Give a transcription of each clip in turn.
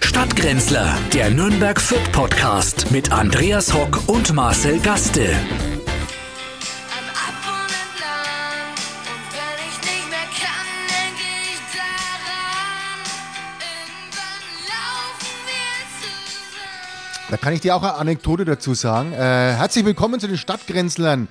Stadtgrenzler, der Nürnberg Fit Podcast mit Andreas Hock und Marcel Gaste. Da kann ich dir auch eine Anekdote dazu sagen. Äh, herzlich willkommen zu den Stadtgrenzlern.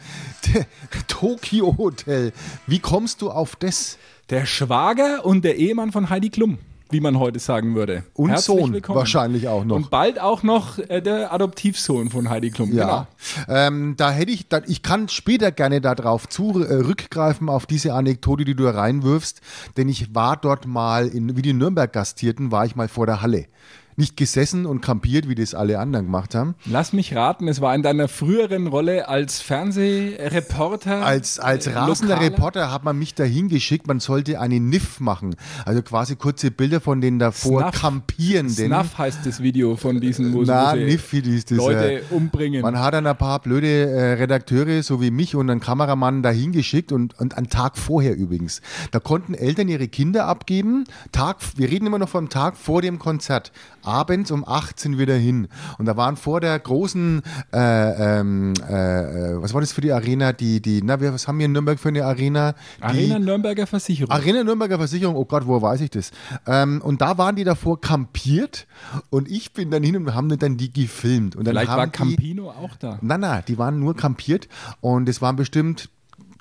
Tokyo Hotel. Wie kommst du auf das? Der Schwager und der Ehemann von Heidi Klum, wie man heute sagen würde. Und Herzlich Sohn willkommen. wahrscheinlich auch noch. Und bald auch noch äh, der Adoptivsohn von Heidi Klum. Genau. Ja, ähm, da hätte ich, da, ich kann später gerne darauf zurückgreifen, auf diese Anekdote, die du reinwirfst, denn ich war dort mal, in, wie die Nürnberg gastierten, war ich mal vor der Halle. Nicht gesessen und kampiert, wie das alle anderen gemacht haben. Lass mich raten, es war in deiner früheren Rolle als Fernsehreporter. Als, als äh, rasender lokaler? Reporter hat man mich dahin geschickt, man sollte eine NIF machen. Also quasi kurze Bilder von den davor Snuff. kampierenden. Snuff heißt das Video von diesen, wo sie- Na, wo sie NIF ist das. Leute äh, umbringen. Man hat dann ein paar blöde äh, Redakteure, so wie mich und einen Kameramann dahin geschickt und, und einen Tag vorher übrigens. Da konnten Eltern ihre Kinder abgeben. Tag, wir reden immer noch vom Tag vor dem Konzert. Abends um 18 wieder hin. Und da waren vor der großen, äh, ähm, äh, äh, was war das für die Arena? Die, die, na, wir, was haben wir in Nürnberg für eine Arena? Die, Arena Nürnberger Versicherung. Arena Nürnberger Versicherung, oh Gott, wo weiß ich das? Ähm, und da waren die davor kampiert und ich bin dann hin und haben dann die gefilmt. Und dann Vielleicht haben war die, Campino auch da. Nein, nein, die waren nur kampiert und es waren bestimmt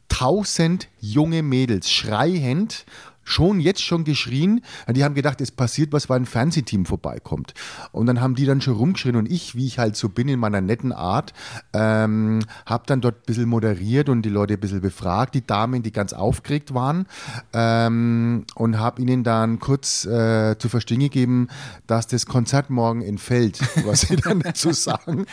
tausend junge Mädels, schreiend, schon jetzt schon geschrien. Die haben gedacht, es passiert was, weil ein Fernsehteam vorbeikommt. Und dann haben die dann schon rumgeschrien und ich, wie ich halt so bin in meiner netten Art, ähm, habe dann dort ein bisschen moderiert und die Leute ein bisschen befragt, die Damen, die ganz aufgeregt waren ähm, und habe ihnen dann kurz äh, zu verstehen gegeben, dass das Konzert morgen entfällt, was sie dann dazu sagen.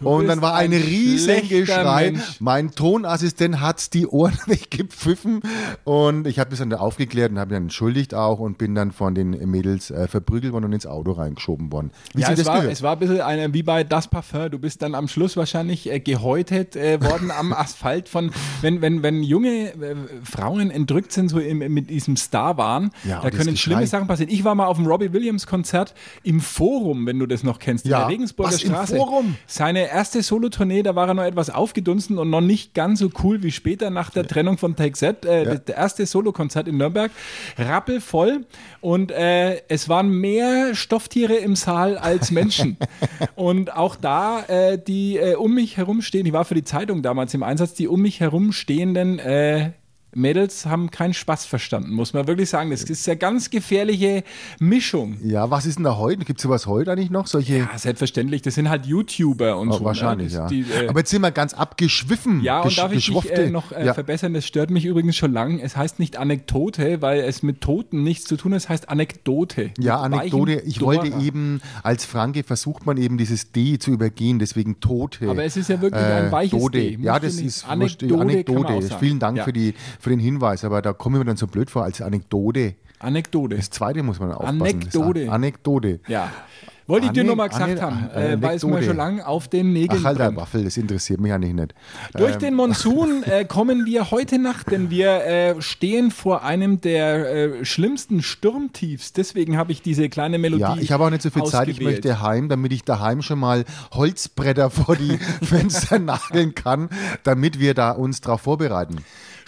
Und dann war ein ein riesen Geschrei. Mensch. Mein Tonassistent hat die Ohren weggepfiffen und ich habe das dann aufgeklärt und habe mich dann entschuldigt auch und bin dann von den Mädels äh, verprügelt worden und ins Auto reingeschoben worden. Wie Ja, es das war, gehört. es war ein bisschen eine, wie bei Das Parfum. Du bist dann am Schluss wahrscheinlich äh, gehäutet äh, worden am Asphalt von, wenn, wenn, wenn junge äh, Frauen entrückt sind, so im, mit diesem Star-Wahn, Ja, da das können schlimme Sachen passieren. Ich war mal auf dem Robbie Williams Konzert im Forum, wenn du das noch kennst, in Ja. der Regensburger Was, im Straße. Forum? Seine erste Solotournee, da war er noch etwas aufgedunsen und noch nicht ganz so cool wie später nach der Trennung von Take Z. Äh, Ja. Der erste Solokonzert in Nürnberg, rappelvoll und äh, es waren mehr Stofftiere im Saal als Menschen. und auch da, äh, die äh, um mich herumstehen, ich war für die Zeitung damals im Einsatz, die um mich herumstehenden äh, Mädels haben keinen Spaß verstanden, muss man wirklich sagen. Das ist eine ganz gefährliche Mischung. ja, was ist denn da heute? Gibt es sowas heute eigentlich noch? Solche Ja, selbstverständlich, das sind halt YouTuber und Oh, so. wahrscheinlich, ne? ja. Das- Die, äh, Aber jetzt sind wir ganz abgeschwiffen. ja, und darf ich geschwuffte. äh, noch äh, ja. verbessern? Das stört mich übrigens schon lang. Es heißt nicht Anekdote, weil es mit Toten nichts zu tun hat. Es heißt Anekdote. Ja, Anekdote. Ich wollte Dora. eben, als Franke versucht man eben dieses D zu übergehen, deswegen Tote. Aber es ist ja wirklich ein weiches Dode. D. Musst Ja, das ist Anekdote Anekdote. Vielen Dank Ja. für, die, für den Hinweis, aber da komme ich mir dann so blöd vor als Anekdote. Anekdote. Das zweite muss man aufpassen. Anekdote. Das Anekdote. Ja. Wollte ich dir nur mal gesagt Ane- haben, äh, weil es mir schon lang auf den Nägeln Ach, halt brennt. Waffel, das interessiert mich eigentlich nicht. Durch Ähm, den Monsun äh, kommen wir heute Nacht, denn wir äh, stehen vor einem der äh, schlimmsten Sturmtiefs. Deswegen habe ich diese kleine Melodie. Ja, ich habe auch nicht so viel Zeit. Ich ausgewählt. möchte heim, damit ich daheim schon mal Holzbretter vor die Fenster nageln kann, damit wir da uns drauf vorbereiten.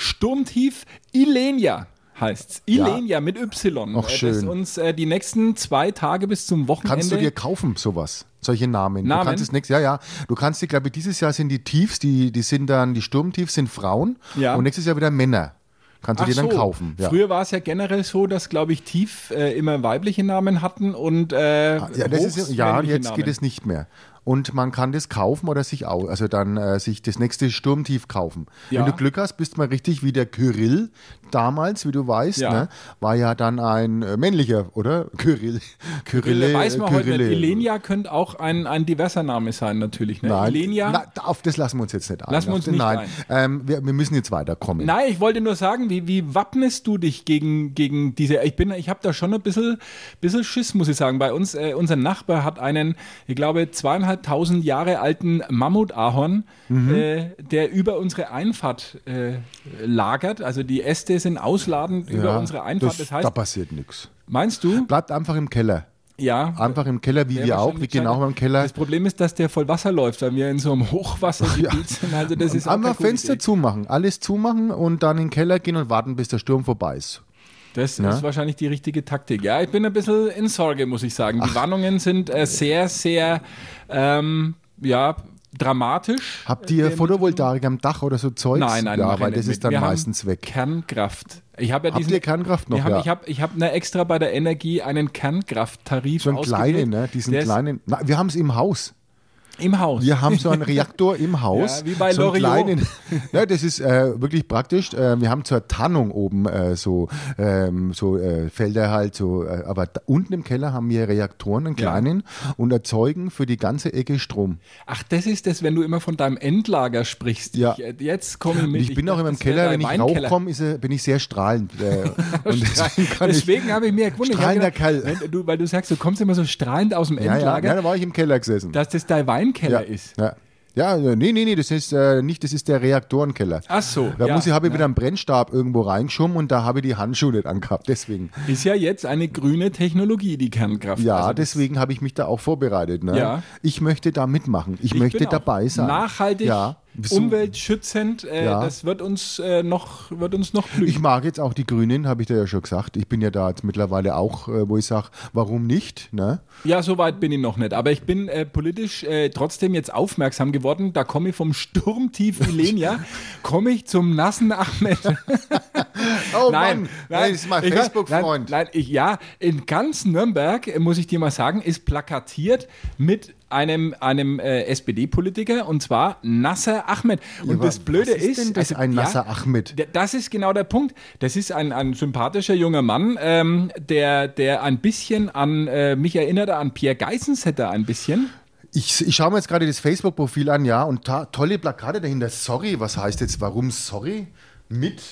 Sturmtief Ilenia heißt's. Ilenia mit Y. Ach, Äh, Das schön. uns äh, die nächsten zwei Tage bis zum Wochenende. Kannst du dir kaufen, sowas? Solche Namen. Namen? Du kannst es nächstes Jahr, ja. Du kannst dir, glaube ich, dieses Jahr sind die Tiefs, die, die sind dann, die Sturmtiefs sind Frauen Ja. und nächstes Jahr wieder Männer. Kannst du Ach dir dann so. kaufen. Ja. Früher war es ja generell so, dass, glaube ich, Tief äh, immer weibliche Namen hatten und äh, ja, das Hochs ja männliche jetzt Namen. geht es nicht mehr. Und man kann das kaufen oder sich auch, also dann äh, sich das nächste Sturmtief kaufen. Ja. Wenn du Glück hast, bist du mal richtig wie der Kyrill damals, wie du weißt, Ja. ne, war ja dann ein äh, männlicher, oder? Kyrill. Kyrille. Weiß man heute Kyrille. nicht. Ilenia könnte auch ein, ein diverser Name sein, natürlich. Ne? Nein, Ilenia. na, auf das lassen wir uns jetzt nicht ein. Lassen wir uns nicht Nein, ein. Ähm, wir, wir müssen jetzt weiterkommen. Nein, ich wollte nur sagen, wie, wie wappnest du dich gegen, gegen diese, ich bin, ich habe da schon ein bisschen, bisschen Schiss, muss ich sagen. Bei uns, äh, unser Nachbar hat einen, ich glaube, zweieinhalbtausend Jahre alten Mammutahorn, Mhm. äh, der über unsere Einfahrt äh, lagert. Also die Äste sind ausladend über unsere Einfahrt. Das, heißt, da passiert nichts. Meinst du? Bleibt einfach im Keller. Ja. Einfach im Keller, wie wir auch. Wir gehen auch im Keller. Das Problem ist, dass der voll Wasser läuft, weil wir in so einem Hochwassergebiet sind. Also das ist gute Fenster Idee. zumachen, alles zumachen und dann in den Keller gehen und warten, bis der Sturm vorbei ist. Das Ja. ist wahrscheinlich die richtige Taktik. Ja, ich bin ein bisschen in Sorge, muss ich sagen. Die Warnungen sind äh, sehr, sehr ähm, ja, dramatisch. Habt ihr Äh, Photovoltaik am Dach oder so Zeugs? Nein, nein, ja, ich weil das ist dann meistens weg. Kernkraft. Ich habe ja Habt diesen, ihr Kernkraft noch? Wir haben, Ja. Ich habe ich hab ne extra bei der Energie einen Kernkrafttarif So einen kleinen, ne? Diesen kleinen. Na, wir haben es im Haus. Im Haus. Wir haben so einen Reaktor im Haus. Ja, wie bei so kleinen, Ja, das ist äh, wirklich praktisch. Äh, wir haben zur Tarnung oben äh, so, ähm, so äh, Felder halt, so, äh, aber unten im Keller haben wir Reaktoren, einen Ja. kleinen, und erzeugen für die ganzeEcke Strom. Ach, das ist das, wenn du immer von deinem Ja. Endlager sprichst. Ich, äh, jetzt komme ich Und mit. ich bin auch immer im Keller, wenn ich dein rauche, Weinkeller. komme, ist, er- bin ich sehr strahlend. Und deswegen Deswegen habe ich mir gewundert, Strahlender gedacht, Kerl. wenn du, weil du sagst, du kommst immer so strahlend aus dem ich, ja, ja, Endlager, ja, da war ich im Keller gesessen. dass das dein Weinkeller ja, ist. Ja. Ja, äh, nee, nee, nee, das ist äh, nicht, das ist der Reaktorenkeller. Ach so, Da ja, muss ich, habe ich wieder einen Brennstab irgendwo reingeschoben und da habe ich die Handschuhe nicht angehabt. Deswegen. Ist ja jetzt eine grüne Technologie, die Kernkraft. Ja, Also deswegen habe ich mich da auch vorbereitet. Ne? Ja. Ich möchte da mitmachen. Ich, Ich möchte dabei sein. Nachhaltig, Ja. Umweltschützend, äh, Ja. das wird uns, äh, noch, wird uns noch glühen. Ich mag jetzt auch die Grünen, habe ich da ja schon gesagt. Ich bin ja da jetzt mittlerweile auch, äh, wo ich sage, warum nicht? Ne? Ja, so weit bin ich noch nicht. Aber ich bin äh, politisch äh, trotzdem jetzt aufmerksam geworden. Da komme ich vom Sturmtief Ilenia, komme ich zum nassen Ahmed. Oh Mann, das ist mein Facebook-Freund. Nein, nein, ich, ja, in ganz Nürnberg, äh, muss ich dir mal sagen, ist plakatiert mit einem, einem äh, SPD-Politiker und zwar Nasser Ahmed. Und aber das Blöde was ist denn das, ein Nasser Ahmed? D- Das ist genau der Punkt. Das ist ein, ein sympathischer junger Mann, ähm, der, der ein bisschen an äh, mich erinnert an Pierre Geissensetter ein bisschen. Ich, ich schaue mir jetzt gerade das Facebook-Profil an, ja, und tolle Plakate dahinter. Sorry, was heißt jetzt, warum sorry? Mit?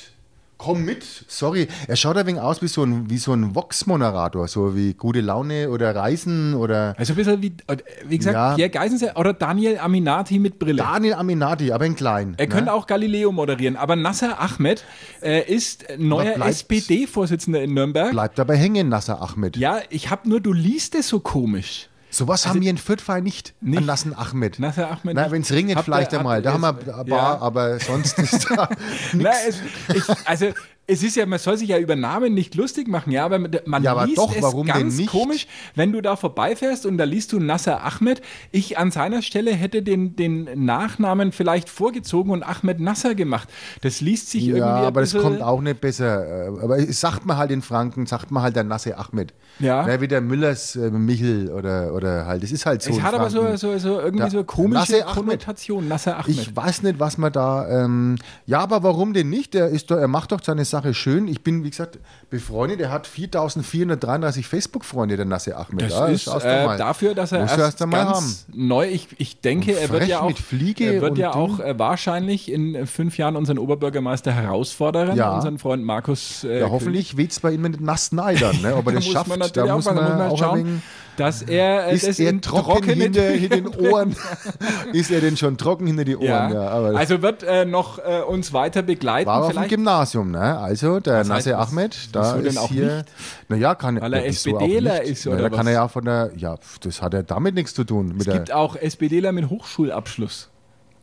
Komm mit, sorry. Er schaut ein wenig aus wie so ein, wie so ein Vox-Moderator, so wie gute Laune oder Reisen oder Also ein bisschen wie, äh, wie gesagt, Ja. Pierre Geissensetter oder Daniel Aminati mit Brille. Daniel Aminati, aber in klein. Er könnte ne? auch Galileo moderieren, aber Nasser Ahmed äh, ist neuer SPD-Vorsitzender in Nürnberg. Bleibt dabei hängen, Nasser Ahmed. Ja, ich habe nur, du liest es so komisch. Sowas haben wir in Fürthfall nicht. Nicht? An Nassen Ahmed. Nasser Ahmed Na, wenn es regnet, vielleicht einmal. Da haben wir paar, ja. aber sonst ist da Na, nichts. es, ich, also es ist ja, man soll sich ja über Namen nicht lustig machen, ja, aber man Ja, aber liest doch, es warum denn ganz nicht? komisch, wenn du da vorbeifährst und da liest du Nasser Ahmed. Ich an seiner Stelle hätte den, den Nachnamen vielleicht vorgezogen und Ahmed Nasser gemacht. Das liest sich irgendwie Ja, aber das kommt auch nicht besser. Äh, Aber sagt man halt in Franken, sagt man halt der Nasse Ahmed. Ja. Na, wie der Müllers äh, Michel oder, oder halt. Das ist halt so. Es in hat aber so, Franken. so, so irgendwie Da- so komische Nasser. Konnotation. Nasser Ahmed. Ich weiß nicht, was man da. Ähm, ja, aber warum denn nicht? Er, ist doch, er macht doch seine Sache schön. Ich bin, wie gesagt, befreundet. Er hat 4433 Facebook-Freunde, der Nasse Ahmed. Das Ja, ist äh, dafür, dass er Musst du erst erst einmal ganz neu, ich, ich denke, er wird ja auch, er wird ja auch äh, wahrscheinlich in äh, fünf Jahren unseren Oberbürgermeister herausfordern, Ja. unseren Freund Markus. Äh, Ja, hoffentlich weht es bei ihm mit nass neidern, ne? ob er Da das muss schafft. da muss man, da muss man auch ein schauen, dass er äh, ist er in trocken trockene hinter, hinter den. Ohren? ist er denn schon trocken hinter die Ohren? Ja. Ja, aber also wird äh, noch äh, uns weiter begleiten. war auf dem vielleicht, Gymnasium, ne? Also der heißt Nasse das? Ahmed, da ist auch hier. Naja, kann Weil er ja, SPDler ist, oder da kann was? er ja von der. Ja, das hat ja damit nichts zu tun. Mit es gibt auch SPDler mit Hochschulabschluss.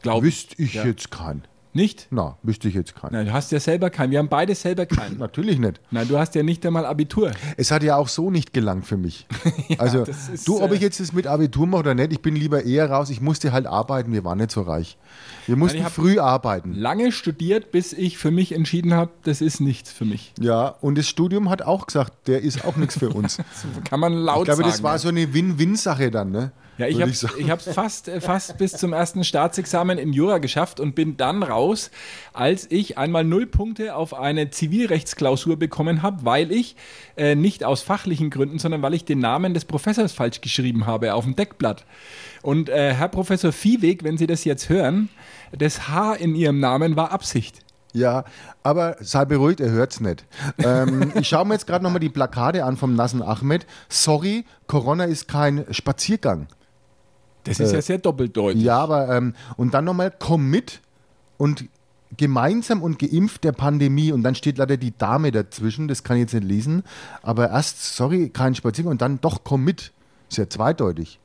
Glaube ich. wüsste ich Ja. jetzt keinen. Nicht? Na, wüsste ich jetzt keinen. Nein, du hast ja selber keinen. Wir haben beide selber keinen. Natürlich nicht. Nein, du hast ja nicht einmal Abitur. Es hat ja auch so nicht gelangt für mich. also, das ist, du, ob äh, ich jetzt das mit Abitur mache oder nicht, ich bin lieber eher raus. Ich musste halt arbeiten, wir waren nicht so reich. Wir mussten hab- früh arbeiten. Lange studiert, bis ich für mich entschieden habe, das ist nichts für mich. Ja, und das Studium hat auch gesagt, der ist auch nichts für uns. Kann man laut Ich glaube, sagen. das war so eine Win-Win-Sache dann, ne? Ja, ich habe hab's fast, äh, fast bis zum ersten Staatsexamen in Jura geschafft und bin dann raus, als ich einmal null Punkte auf eine Zivilrechtsklausur bekommen habe, weil ich äh, nicht aus fachlichen Gründen, sondern weil ich den Namen des Professors falsch geschrieben habe auf dem Deckblatt. Und äh, Herr Professor Viehweg, wenn Sie das jetzt hören, das H in Ihrem Namen war Absicht. Ja, aber sei beruhigt, er hört's nicht. Ähm, ich schaue mir jetzt gerade nochmal die Plakate an vom Nassen Ahmed. Sorry, Corona ist kein Spaziergang. Das ist Äh, ja sehr doppeldeutig. Ja, aber ähm, und dann nochmal, komm mit und gemeinsam und geimpft der Pandemie und dann steht leider die Dame dazwischen, das kann ich jetzt nicht lesen, aber erst, sorry, kein Spaziergang und dann doch komm mit. Ist ja zweideutig.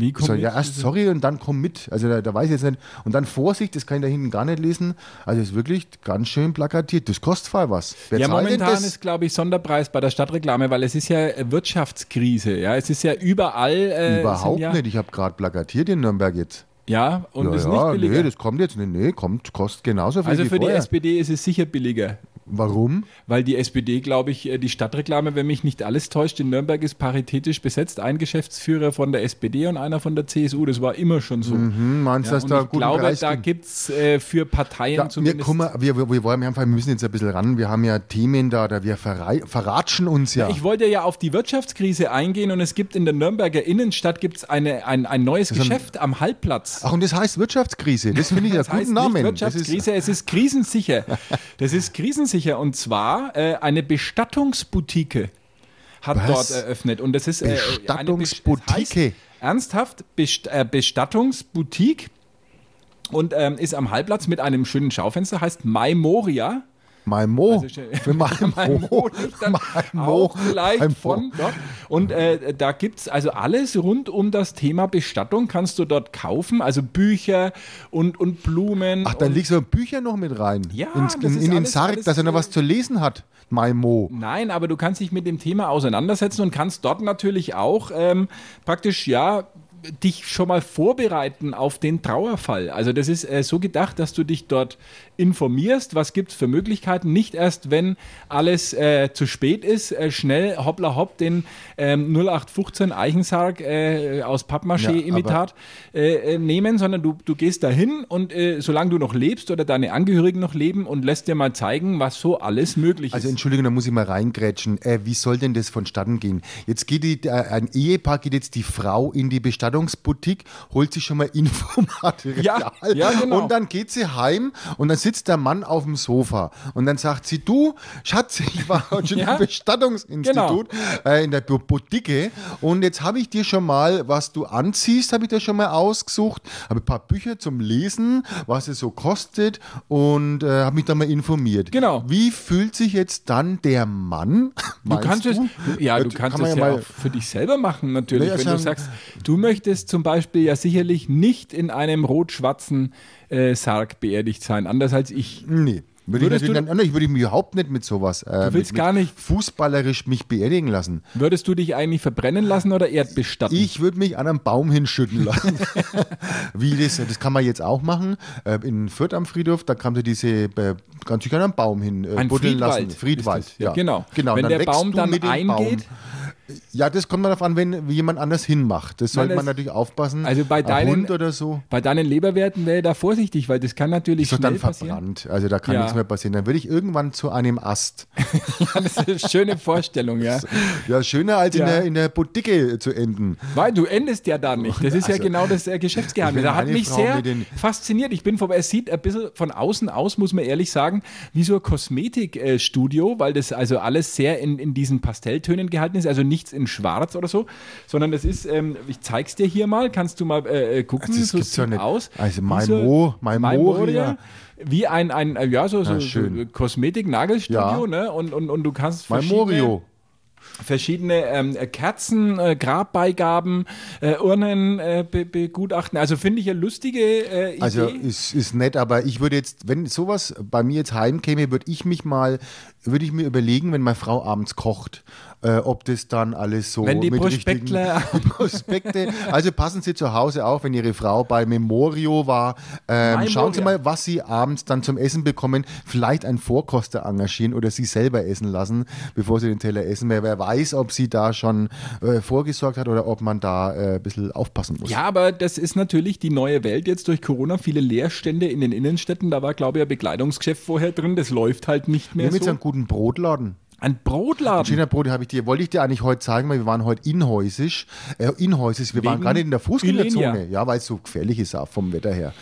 Wie soll ja erst sorry und dann komm mit. Also da, da weiß ich jetzt nicht. Und dann Vorsicht, das kann ich da hinten gar nicht lesen. Also ist wirklich ganz schön plakatiert. Das kostet voll was. Wer Ja, momentan ist, glaube ich, Sonderpreis bei der Stadtreklame, weil es ist ja Wirtschaftskrise. Ja, es ist ja überall. Äh, Überhaupt ja, nicht. Ich habe gerade plakatiert in Nürnberg jetzt. Ja, und ja, ist nicht billiger. nee, das kommt jetzt. Nee, nee, kommt, kostet genauso viel also für die vorher. SPD ist es sicher billiger. Warum? Weil die SPD, glaube ich, äh, die Stadtreklame, wenn mich nicht alles täuscht, in Nürnberg ist paritätisch besetzt. Ein Geschäftsführer von der SPD und einer von der CSU. Das war immer schon so. Hm, meinst du, Ja, dass und da ich glaube, Preis da gibt? es äh, für Parteien Ja, wir, zumindest. guck mal, wir, wir, wir, wollen, wir, wir müssen jetzt ein bisschen ran. Wir haben ja Themen da, da wir verrei- verratschen uns ja. Ich wollte ja auf die Wirtschaftskrise eingehen und es gibt in der Nürnberger Innenstadt gibt's eine, ein, ein neues ein- Geschäft am Halbplatz. Ach, und das heißt Wirtschaftskrise. Das finde ich Das einen heißt guten Namen. Das ist, Wirtschaftskrise, es ist krisensicher. Das ist krisensicher und zwar äh, eine Bestattungsboutique hat Was? dort eröffnet und das ist äh, Bestattungsboutique? heißt ernsthaft Best äh, Bestattungsboutique und ähm, ist am Halbplatz mit einem schönen Schaufenster, heißt Maimoria. Maimo. Also schön- Für dann Maimo. auch vielleicht Maimo. von dort. Und äh, da gibt es also alles rund um das Thema Bestattung kannst du dort kaufen, also Bücher und, und Blumen. Ach, da liegt so Bücher noch mit rein. Ja, Ins, das in, in den alles- Sarg, alles, dass er noch äh, was zu lesen hat. Maimo. Nein, aber du kannst dich mit dem Thema auseinandersetzen und kannst dort natürlich auch ähm, praktisch, ja, dich schon mal vorbereiten auf den Trauerfall. Also das ist äh, so gedacht, dass du dich dort informierst, was gibt es für Möglichkeiten, nicht erst, wenn alles äh, zu spät ist, äh, schnell hoppla hopp den ähm, 0815 Eichensarg äh, aus Ja, Pappmaché-Imitat äh, äh, nehmen, sondern du, du gehst dahin und äh, solange du noch lebst oder deine Angehörigen noch leben und lässt dir mal zeigen, was so alles möglich Also ist. Entschuldigung, da muss ich mal reingrätschen. Wie soll denn das vonstatten gehen? Jetzt geht die, ein Ehepaar geht jetzt die Frau in die Bestattungsboutique, holt sich schon mal Infomaterial. Ja, ja, genau. Und dann geht sie heim und dann sitzt der Mann auf dem Sofa und dann sagt sie, du, Schatz, ich war heute schon Ja, im Bestattungsinstitut äh, in der Boutique und jetzt habe ich dir schon mal, was du anziehst, habe ich dir schon mal ausgesucht, habe ein paar Bücher zum Lesen, was es so kostet und äh, habe mich da mal informiert. Genau. Wie fühlt sich jetzt dann der Mann? Du kannst es, ja, du Äh, kannst kann es ja ja, mal- auch für dich selber machen, natürlich. Wenn also- du sagst, du möchtest zum Beispiel ja sicherlich nicht in einem rot-schwarzen äh, Sarg beerdigt sein, anders als ich. Nee. Würde ich, Würdest natürlich, du- dann, ich würde mich überhaupt nicht mit sowas äh, Du willst mit, gar nicht- fußballerisch mich beerdigen lassen. Würdest du dich eigentlich verbrennen lassen oder erdbestatten? Ich würde mich an einem Baum hinschütten lassen. Wie das, das kann man jetzt auch machen. Äh, in Fürth am Friedhof, da kann man diese, äh, sich an einem Baum hin äh, Ein buddeln Friedwald lassen. Friedwald, das, ja, genau. genau. Wenn dann der Baum du dann eingeht- Ja, das kommt darauf an, wenn jemand anders hinmacht. Das sollte man natürlich aufpassen. Also bei Ein deinen- Hund oder so. Bei deinen Leberwerten wäre da vorsichtig, weil das kann natürlich Ist schnell dann passieren. verbrannt. Also da kann Ja. nichts mehr passieren. Dann würde ich irgendwann zu einem Ast. Ja, das ist eine schöne Vorstellung, ja. Ja, schöner als in, Ja. der, in der Boutique zu enden. Weil du endest ja da nicht. Das ist ja Also, genau das äh, Geschäftsgeheimnis. Da hat mich Frau sehr fasziniert. Ich bin vorbei. Es sieht ein bisschen von außen aus, muss man ehrlich sagen, wie so ein Kosmetikstudio, weil das also alles sehr in, in diesen Pastelltönen gehalten ist. Also nichts in Schwarz oder so, sondern das ist, ähm, ich zeig's dir hier mal, kannst du mal äh, äh, gucken, Also das so gibt's ja sieht nicht. aus. Also Wie Maimo- Maimoria. Wie ein, ein äh, ja, so, so, Ja, so. Kosmetik-Nagelstudio, Ja. ne? Und, und, und du kannst Mein Morio. verschiedene ähm, Kerzen, äh, Grabbeigaben, äh, Urnen äh, be begutachten. Also finde ich eine lustige äh, Idee. Also ist, ist nett, aber ich würde jetzt, wenn sowas bei mir jetzt heimkäme, würde ich mich mal, würde ich mir überlegen, wenn meine Frau abends kocht, äh, ob das dann alles so Wenn die mit Prospektler- richtigen Prospekte. Also passen Sie zu Hause auf, wenn Ihre Frau bei Memorio war. Ähm, schauen Sie mal, was Sie abends dann zum Essen bekommen. Vielleicht einen Vorkoster engagieren oder Sie selber essen lassen, bevor Sie den Teller essen. Wer, wer weiß, ob sie da schon äh, vorgesorgt hat oder ob man da äh, ein bisschen aufpassen muss. ja, aber das ist natürlich die neue Welt jetzt durch Corona. Viele Leerstände in den Innenstädten. Da war, glaube ich, ein Bekleidungsgeschäft vorher drin. Das läuft halt nicht mehr jetzt so. einen guten Brotladen. Ein Brotladen. Schöner Brot habe ich dir, wollte ich dir eigentlich heute zeigen, weil wir waren heute inhäusig. Äh, inhäusig, wir waren Wegen gar nicht in der Fußgängerzone. Ja, weil es so gefährlich ist auch vom Wetter her.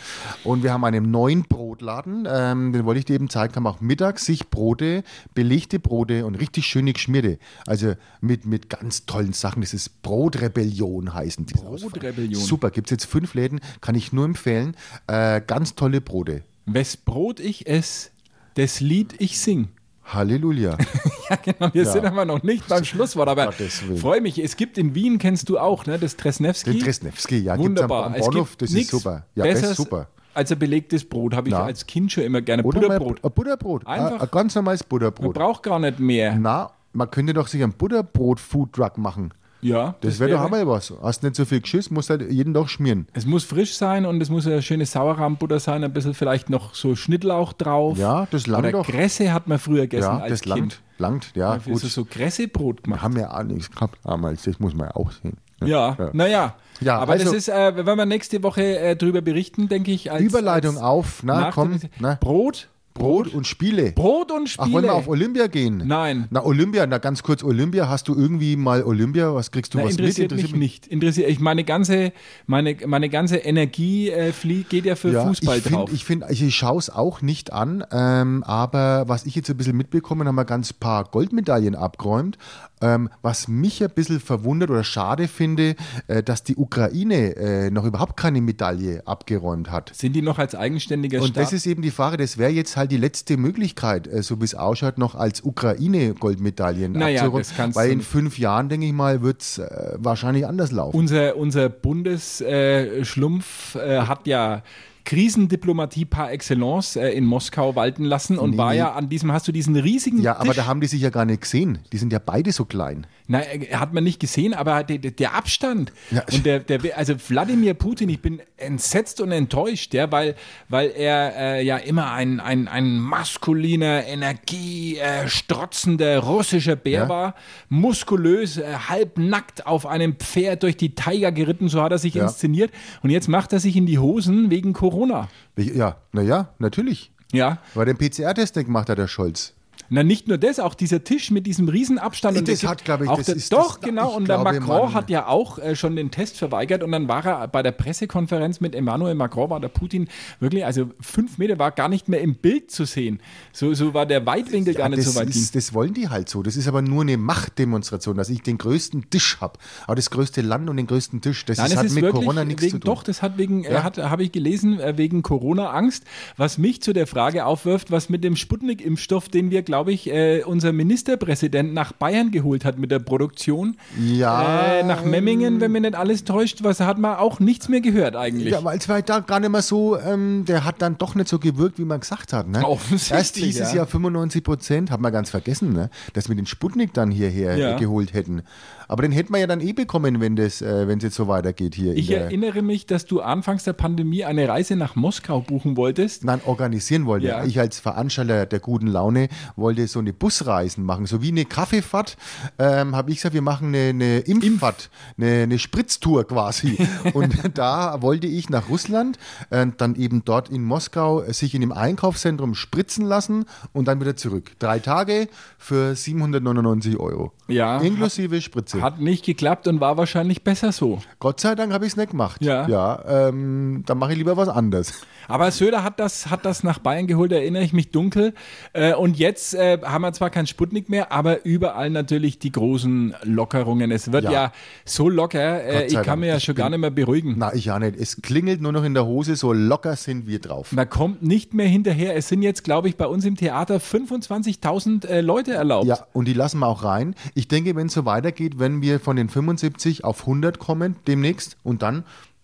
Und wir haben einen neuen Brotladen, ähm, den wollte ich dir eben zeigen, kann man auch mittags sich Brote, belegte Brote und richtig schöne geschmierte. Also mit, mit ganz tollen Sachen. Das ist Brotrebellion heißen die. Brotrebellion. Super, gibt es jetzt fünf Läden, kann ich nur empfehlen. Äh, ganz tolle Brote. Wes Brot ich ess, das Lied ich sing. Halleluja. Ja, genau. Wir Ja. sind aber noch nicht beim Schlusswort, aber freue mich. Es gibt in Wien, kennst du auch, ne, das Tresnewski. Den Tresnewski, ja, Wunderbar. am, am Es Bahnhof, gibt das ist super. Ja, das Besseres super. als ein belegtes Brot. Habe ich Na. als Kind schon immer gerne. Oder Butterbrot. ein Butterbrot. Einfach- Ein, ganz normales Man Butterbrot. braucht gar nicht mehr. Na, man könnte doch sich ein Butterbrot-Food-Truck machen. Ja, Das, wäre doch einmal was. Hast nicht so viel Geschiss, musst halt jeden Tag schmieren. Es muss frisch sein und es muss eine schöne Sauerrahmbutter sein, ein bisschen vielleicht noch so Schnittlauch drauf. Ja, das langt Oder doch. Kresse hat man früher gegessen Ja, als das Kind. langt. Langt, ja, Dafür gut. ist so Kressebrot gemacht. haben ja auch nichts gehabt damals, das muss man ja auch sehen. Ja, naja. Ja, aber also- das ist, äh, wenn wir nächste Woche äh, drüber berichten, denke ich. Als, Überleitung als auf, na komm, na, Brot, Brot und Spiele. Brot und Spiele. Ach, wollen wir auf Olympia gehen? Nein. Na, Olympia, na ganz kurz, Olympia, hast du irgendwie mal Olympia, was kriegst du Na, was interessiert, mit? mich nicht. Interessiert, ich meine ganze, meine, meine ganze Energie äh, geht ja für Ja, Fußball ich find, drauf. Ich finde, ich schaue es auch nicht an, ähm, aber was ich jetzt ein bisschen mitbekommen haben wir ganz paar Goldmedaillen abgeräumt. Ähm, was mich ein bisschen verwundert oder schade finde, äh, dass die Ukraine äh, noch überhaupt keine Medaille abgeräumt hat. Sind die noch als eigenständiger Und Staat? das ist eben die Frage, das wäre jetzt halt die letzte Möglichkeit, äh, so wie es ausschaut, noch als Ukraine Goldmedaillen Naja, abzuräumen. Weil in fünf Jahren, denke ich mal, wird es äh, wahrscheinlich anders laufen. Unser, unser Bundesschlumpf äh, hat ja Krisendiplomatie par excellence äh, in Moskau walten lassen und Nee, war ja an diesem, hast du diesen riesigen ja, aber Tisch, da haben die sich ja gar nicht gesehen. Die sind ja beide so klein. Na, äh, hat man nicht gesehen, aber der, der- Abstand Ja. und der, der, also Wladimir Putin, ich bin entsetzt und enttäuscht, ja, weil, weil er äh, ja immer ein, ein, ein maskuliner, energiestrotzender äh, russischer Bär Ja. war, muskulös, äh, halbnackt auf einem Pferd durch die Tiger geritten, so hat er sich Ja. inszeniert und jetzt macht er sich in die Hosen wegen Corona. Ja, naja, natürlich. Ja, Weil den PCR-Test gemacht hat, der Scholz. Na, nicht nur das, auch dieser Tisch mit diesem Riesenabstand. Das und es hat, gibt glaub ich, auch das der, ist Doch, das- genau. Und der glaube, Macron man- hat ja auch äh, schon den Test verweigert. Und dann war er bei der Pressekonferenz mit Emmanuel Macron, war der Putin wirklich, also fünf Meter war gar nicht mehr im Bild zu sehen. So, so war der Weitwinkel gar nicht das, so weit ist, das wollen die halt so. Das ist aber nur eine Machtdemonstration, dass ich den größten Tisch habe. Aber das größte Land und den größten Tisch, das Nein, ist, es hat ist mit Corona nichts wegen, zu tun. Doch, das hat wegen, äh, Ja. hat, habe ich gelesen, äh, wegen Corona-Angst, was mich zu der Frage aufwirft, was mit dem Sputnik-Impfstoff, den wir, glaube ich, äh, unser Ministerpräsident nach Bayern geholt hat mit der Produktion. Ja. Äh, nach Memmingen, wenn mir nicht alles täuscht, was hat man auch nichts mehr gehört eigentlich. Ja, weil es war da gar nicht mehr so, ähm, der hat dann doch nicht so gewirkt, wie man gesagt hat. Ne? Offensichtlich, Erst hieß es ja. ja 95 Prozent, hat man ganz vergessen, ne? dass wir den Sputnik dann hierher Ja. geholt hätten. Aber den hätten wir ja dann eh bekommen, wenn das, äh, wenn es jetzt so weitergeht hier. Ich erinnere mich, dass du anfangs der Pandemie eine Reise nach Moskau buchen wolltest. Nein, organisieren wollte. Ja. Ich als Veranstalter der guten Laune wollte so eine Busreisen machen, so wie eine Kaffeefahrt. Ähm, Habe ich gesagt, wir machen eine, eine Impffahrt, eine, eine Spritztour quasi. Und da wollte ich nach Russland, äh, dann eben dort in Moskau äh, sich in dem Einkaufszentrum spritzen lassen und dann wieder zurück. Drei Tage für 799 Euro. Ja, Inklusive Spritze. Hat nicht geklappt und war wahrscheinlich besser so. Gott sei Dank habe ich es nicht gemacht. Ja. Ja, ähm, dann mache ich lieber was anderes. Aber Söder hat das, hat das nach Bayern geholt, erinnere ich mich dunkel. Äh, und jetzt äh, haben wir zwar keinen Sputnik mehr, aber überall natürlich die großen Lockerungen. Es wird ja, Ja. so locker, äh, ich kann Dank. mir ja Ich schon bin- gar nicht mehr beruhigen. Na, ich ja nicht. Es klingelt nur noch in der Hose, so locker sind wir drauf. Man kommt nicht mehr hinterher. Es sind jetzt, glaube ich, bei uns im Theater 25.000 äh, Leute erlaubt. Ja, und die lassen wir auch rein. Ich denke, wenn es so weitergeht, wenn wir von den 75 auf 100 kommen demnächst und dann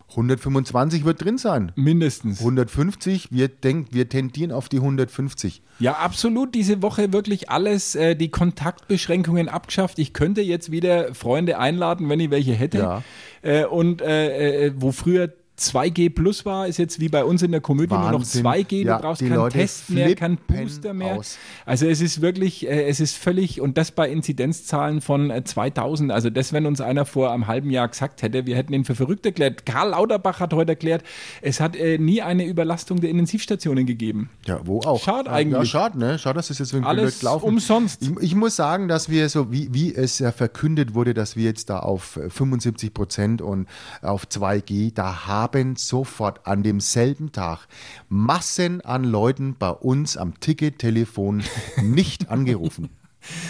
125 wird drin sein. Mindestens. 150, wir, denk, wir tendieren auf die 150. Ja, absolut. Diese Woche wirklich alles, äh, die Kontaktbeschränkungen abgeschafft. Ich könnte jetzt wieder Freunde einladen, wenn ich welche hätte. Ja. Äh, und äh, äh, wo früher 2G plus war, ist jetzt wie bei uns in der Komödie Wahnsinn. nur noch 2G. Ja, du brauchst keinen Leute Test mehr, keinen Booster mehr. aus. Also es ist wirklich, äh, es ist völlig, und das bei Inzidenzzahlen von äh, 2000. Also das, wenn uns einer vor einem halben Jahr gesagt hätte, wir hätten ihn für verrückt erklärt. Karl Lauterbach hat heute erklärt, es hat äh, nie eine Überlastung der Intensivstationen gegeben. Ja, wo auch. Schade Ja, eigentlich. Ja, schade, ne? Schade, dass es jetzt irgendwie Alles blöd gelaufen umsonst. Ich, ich muss sagen, dass wir so, wie, wie es ja verkündet wurde, dass wir jetzt da auf äh, 75 Prozent und auf 2G, da haben sofort an demselben Tag Massen an Leuten bei uns am Tickettelefon nicht angerufen.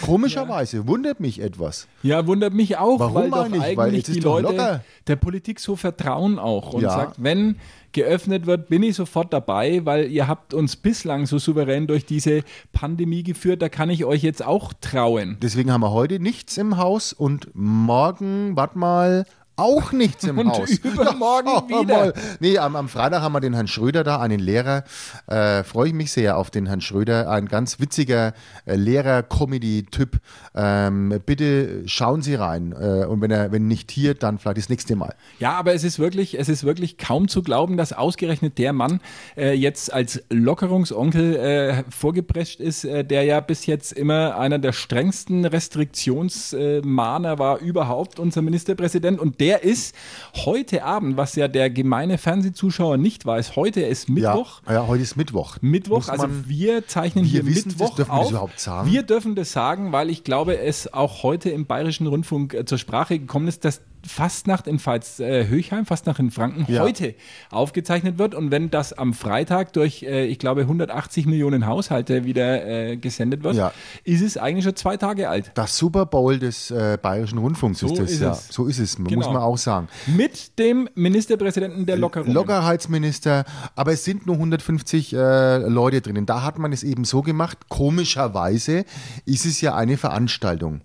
Komischerweise wundert mich etwas. Ja, wundert mich auch, Warum weil doch eigentlich? Weil die Leute locker. der Politik so vertrauen auch und Ja. sagt, wenn geöffnet wird, bin ich sofort dabei, weil ihr habt uns bislang so souverän durch diese Pandemie geführt, da kann ich euch jetzt auch trauen. Deswegen haben wir heute nichts im Haus und morgen, warte mal, auch nichts im Und Haus. übermorgen Ja, wieder. mal. Nee, am, am Freitag haben wir den Herrn Schröder da, einen Lehrer. Äh, Freue ich mich sehr auf den Herrn Schröder. Ein ganz witziger äh, Lehrer-Comedy-Typ. Ähm, bitte schauen Sie rein. Äh, und wenn er, wenn nicht hier, dann vielleicht das nächste Mal. Ja, aber es ist wirklich, es ist wirklich kaum zu glauben, dass ausgerechnet der Mann äh, jetzt als Lockerungsonkel äh, vorgeprescht ist, äh, der ja bis jetzt immer einer der strengsten Restriktionsmahner war überhaupt, unser Ministerpräsident. Und der ist heute Abend, was ja der gemeine Fernsehzuschauer nicht weiß, heute ist Mittwoch. Ja, ja, heute ist Mittwoch. Mittwoch, Muss also man- wir zeichnen wir hier wissen das, Mittwoch dürfen wir das auf. überhaupt sagen? Wir dürfen das sagen, weil ich glaube, es auch heute im Bayerischen Rundfunk äh, zur Sprache gekommen ist, dass Fastnacht in Pfalz äh, Höchheim, Fastnacht in Franken Ja. heute aufgezeichnet wird und wenn das am Freitag durch, äh, ich glaube, 180 Millionen Haushalte wieder äh, gesendet wird, Ja. ist es eigentlich schon zwei Tage alt. Das Super Bowl des äh, Bayerischen Rundfunks So ist das, ist ja. es. So ist es, muss Genau. man auch sagen. Mit dem Ministerpräsidenten der Lockerung. Lockerheitsminister, aber es sind nur 150 äh, Leute drinnen. Da hat man es eben so gemacht. Komischerweise ist es ja eine Veranstaltung.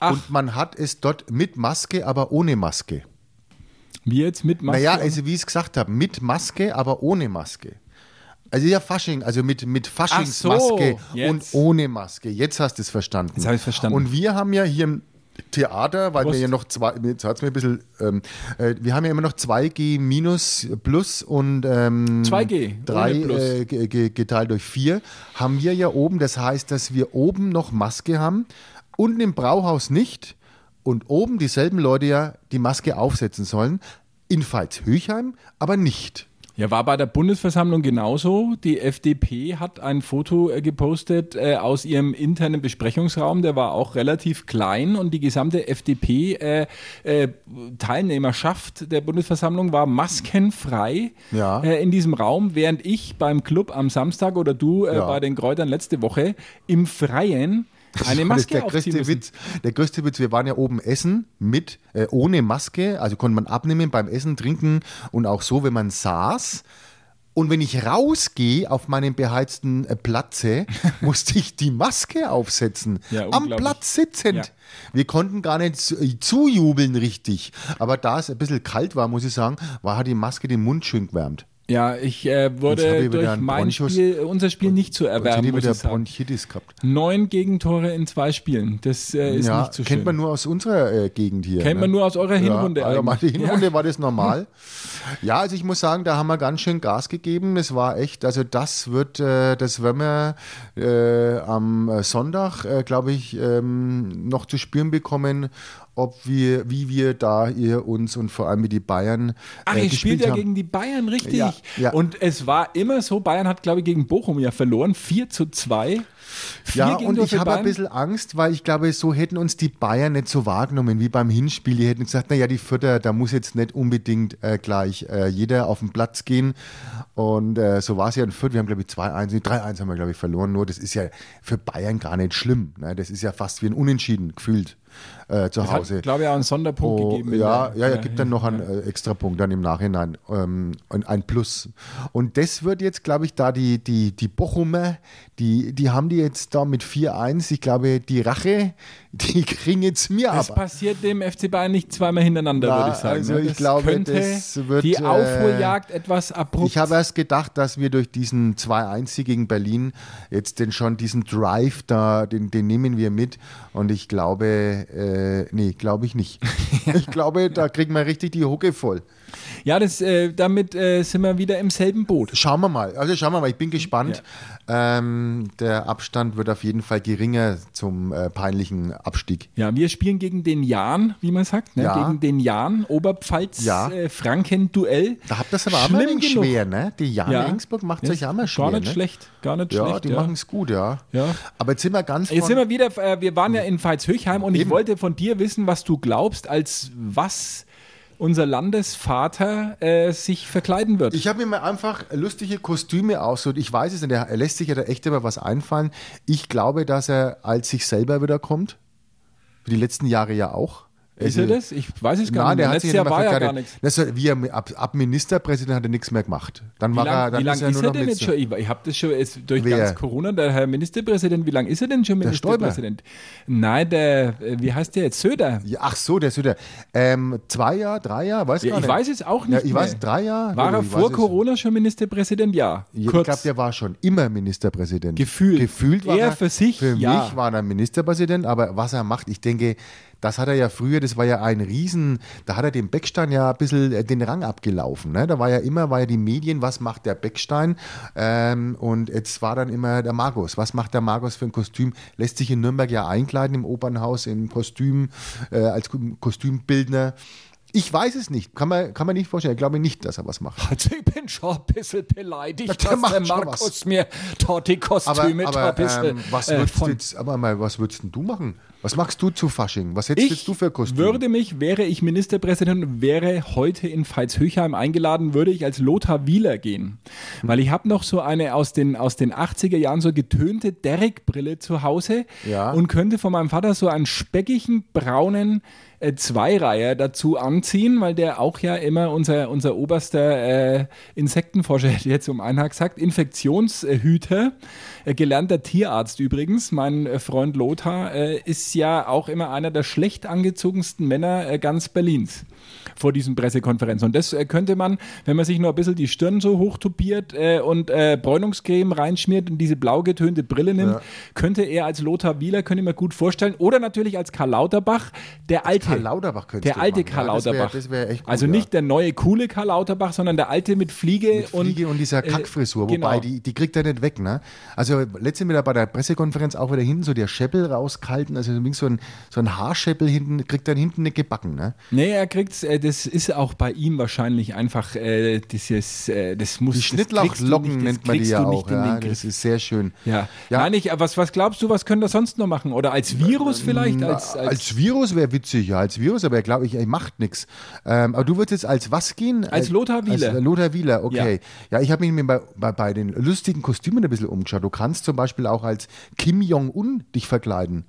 Ach. Und man hat es dort mit Maske, aber ohne Maske. Wir jetzt mit Maske. Naja, also wie ich es gesagt habe, mit Maske, aber ohne Maske. Also ja, Fasching, also mit, mit Faschingsmaske so, und ohne Maske. Jetzt hast du es verstanden. Jetzt hab ich's verstanden. Und wir haben ja hier im Theater, weil Prost. wir ja noch zwei, jetzt hat's mir ein bisschen, ähm, äh, wir haben ja immer noch 2G minus plus und ähm, 2G, 3 ohne Plus. äh, ge- ge- geteilt durch 4, haben wir ja oben. Das heißt, dass wir oben noch Maske haben, unten im Brauhaus nicht und oben dieselben Leute ja die Maske aufsetzen sollen. In Pfalz-Höchheim aber nicht. Ja, war bei der Bundesversammlung genauso. Die FDP hat ein Foto äh, gepostet äh, aus ihrem internen Besprechungsraum. Der war auch relativ klein und die gesamte FDP-Teilnehmerschaft äh, der Bundesversammlung war maskenfrei Ja. äh, in diesem Raum, während ich beim Club am Samstag oder du äh, Ja. bei den Kräutern letzte Woche im Freien eine Maske ist der größte. Witz. Der größte Witz, wir waren ja oben essen mit, äh, ohne Maske, also konnte man abnehmen beim Essen, Trinken und auch so, wenn man saß. Und wenn ich rausgehe auf meinem beheizten äh, Platze, musste ich die Maske aufsetzen. Ja, am. Platz sitzend. Ja. Wir konnten gar nicht äh, zujubeln richtig. Aber da es ein bisschen kalt war, muss ich sagen, war die Maske den Mund schön gewärmt. Ja, ich äh, wurde ich durch mein Bronchus. Spiel, unser Spiel nicht zu erwärmen, ich muss wieder. Bronchitis gehabt. Neun Gegentore in zwei Spielen. Das äh, ist ja, nicht so kennt schön. man nur aus unserer äh, Gegend hier. Kennt ne? man nur aus eurer Hinrunde Ja, also meine eigentlich. Hinrunde Ja. war das normal. Ja, also ich muss sagen, da haben wir ganz schön Gas gegeben. Es war echt, also das wird, äh, das werden wir äh, am Sonntag, äh, glaube ich, ähm, noch zu spüren bekommen, ob wir, wie wir da ihr uns und vor allem wie die Bayern Ach, äh, ihr spielt ja gegen die Bayern, richtig. Ja, ja. Und es war immer so, Bayern hat, glaube ich, gegen Bochum ja verloren, 4 zu 2. Vier Ja, und ich habe ein bisschen Angst, weil ich glaube, so hätten uns die Bayern nicht so wahrgenommen wie beim Hinspiel. Die hätten gesagt, naja, die Vierter, da muss jetzt nicht unbedingt äh, gleich äh, jeder auf den Platz gehen. Und äh, so war es ja in Fürth. Wir haben, glaube ich, 2-1, nee, 3-1 haben wir, glaube ich, verloren. Nur das ist ja für Bayern gar nicht schlimm. Ne? Das ist ja fast wie ein Unentschieden gefühlt äh, zu Es Hause. hat, glaube ich, auch einen Sonderpunkt Oh, gegeben. ja, der- ja, ja, gibt dann noch einen äh, extra Punkt dann im Nachhinein, ähm, ein, ein Plus. Und das wird jetzt, glaube ich, da die, die, die Bochumer, die, die haben die jetzt da mit 4-1, ich glaube, die Rache, die kriegen jetzt mir Das aber. passiert dem FC Bayern nicht zweimal hintereinander, Na, würde ich sagen. also ne? ich das glaube, das wird, die äh, Aufholjagd etwas abrupt. Ich habe erst gedacht, dass wir durch diesen 2-1 gegen Berlin jetzt den schon diesen Drive da, den, den nehmen wir mit. Und ich glaube, äh, nee, glaube ich nicht. Ich glaube, da kriegen wir richtig die Hucke voll. ja, das, äh, damit äh, sind wir wieder im selben Boot. Schauen wir mal. Also schauen wir mal. Ich bin gespannt. Ähm, der Abstand wird auf jeden Fall geringer zum äh, peinlichen Abstieg. Ja, wir spielen gegen den Jan, wie man sagt, ne? Ja. gegen den Jan, Oberpfalz, Ja. äh, Franken-Duell. Da habt ihr es aber auch mal schwer, ne? Die Jan Ja. Regensburg macht es Ja, euch auch mal schwer. Gar nicht ne? schlecht, gar nicht Ja, schlecht. die machen es gut, ja. Ja. Aber jetzt sind wir ganz Jetzt sind wir wieder, äh, wir waren ja in Veitshöchheim und ich Eben. wollte von dir wissen, was du glaubst, als was unser Landesvater äh, sich verkleiden wird. Ich habe mir mal einfach lustige Kostüme ausgesucht. Ich weiß es nicht, er lässt sich ja da echt immer was einfallen. Ich glaube, dass er als sich selber wiederkommt. Wie die letzten Jahre ja auch. Ist er das? Ich weiß es gar Nein, nicht. der Letztes Jahr war ja gar nichts. Das war, wie er, ab, ab Ministerpräsident hat er nichts mehr gemacht. Dann Wie war er, lange dann lang ist er ist nur er denn jetzt schon? Ich, ich habe das schon durch Wer? ganz Corona, der Herr Ministerpräsident, wie lange ist er denn schon Der. Ministerpräsident? Nein, der, äh, wie heißt der jetzt? Söder. Ja, ach so, der Süder. Ähm, zwei Jahre, drei Jahre, weiß Ja, gar ich nicht. weiß es auch Ja, nicht. ich mehr. weiß, drei Jahre. War er Ich vor. Corona schon Ministerpräsident? Ja. Ich Kurz. glaube, der war schon immer Ministerpräsident. Gefühlt. Gefühlt war Er er. für sich, Für ja. mich war er Ministerpräsident, aber was er macht, ich denke, das hat er ja früher, das war ja ein Riesen, da hat er dem Beckstein ja ein bisschen äh, den Rang abgelaufen. Ne? Da war ja immer, war ja die Medien, was macht der Beckstein? Ähm, und jetzt war dann immer der Markus. Was macht der Markus für ein Kostüm? Lässt sich in Nürnberg ja einkleiden im Opernhaus im Kostüm, äh, als Kostümbildner. Ich weiß es nicht. Kann man, kann man nicht vorstellen. Ich glaube nicht, dass er was macht. Also ich bin schon ein bisschen beleidigt, der dass der Markus mir dort die Aber, Kostüme da ein aber bisschen ähm, was äh, würdest du von jetzt, aber mal, was würdest denn du machen? Was machst du zu Fasching? Was hättest Ich du für Kostüm? würde mich, wäre ich Ministerpräsident wäre heute in Veitshöchheim eingeladen, würde ich als Lothar Wieler gehen. Weil ich habe noch so eine aus den, aus den 80er Jahren so getönte Derrick-Brille zu Hause Ja. und könnte von meinem Vater so einen speckigen, braunen äh, Zweireiher dazu anziehen, weil der auch ja immer unser, unser oberster äh, Insektenforscher, ich jetzt um einen Tag gesagt, Infektionshüter, äh, gelernter Tierarzt übrigens. Mein äh, Freund Lothar äh, ist ja auch immer einer der schlecht angezogensten Männer äh, ganz Berlins vor diesen Pressekonferenzen. Und das äh, könnte man, wenn man sich nur ein bisschen die Stirn so hochtopiert äh, und äh, Bräunungscreme reinschmiert und diese blau getönte Brille nimmt, Ja. könnte er als Lothar Wieler, könnte ich mir gut vorstellen. Oder natürlich als Karl Lauterbach, der alte. Karl Lauterbach könntest Der alte machen. Karl Ja, das wär- Lauterbach. das wär gut, also nicht der neue, coole Karl Lauterbach, sondern der alte mit Fliege, Mit Fliege und, dieser äh, Kackfrisur, genau. wobei die, die kriegt er nicht weg. Ne? Also letztes Mal bei der Pressekonferenz auch wieder hinten so der Scheppel rauskalten, also so ein, so ein Haarscheppel hinten, kriegt er hinten nicht gebacken. Ne? Nee, er kriegt's, äh, das ist auch bei ihm wahrscheinlich einfach äh, dieses, äh, das muss Die Schnittlauchlocken nennt man die ja auch. Ja, das ist sehr schön. Ja. Ja. Nein, ich, was, was glaubst du, was können wir sonst noch machen? Oder als Virus vielleicht? Na, Als, als, als Virus wäre witzig, ja, als Virus, aber ich glaube, ich, er macht nichts. Ähm, aber du würdest jetzt als was gehen? Als Lothar Wieler. Als Lothar Wieler, okay. Ja, ich habe mich mir bei, bei, bei den lustigen Kostümen ein bisschen umgeschaut. Du kannst zum Beispiel auch als Kim Jong-un dich verkleiden.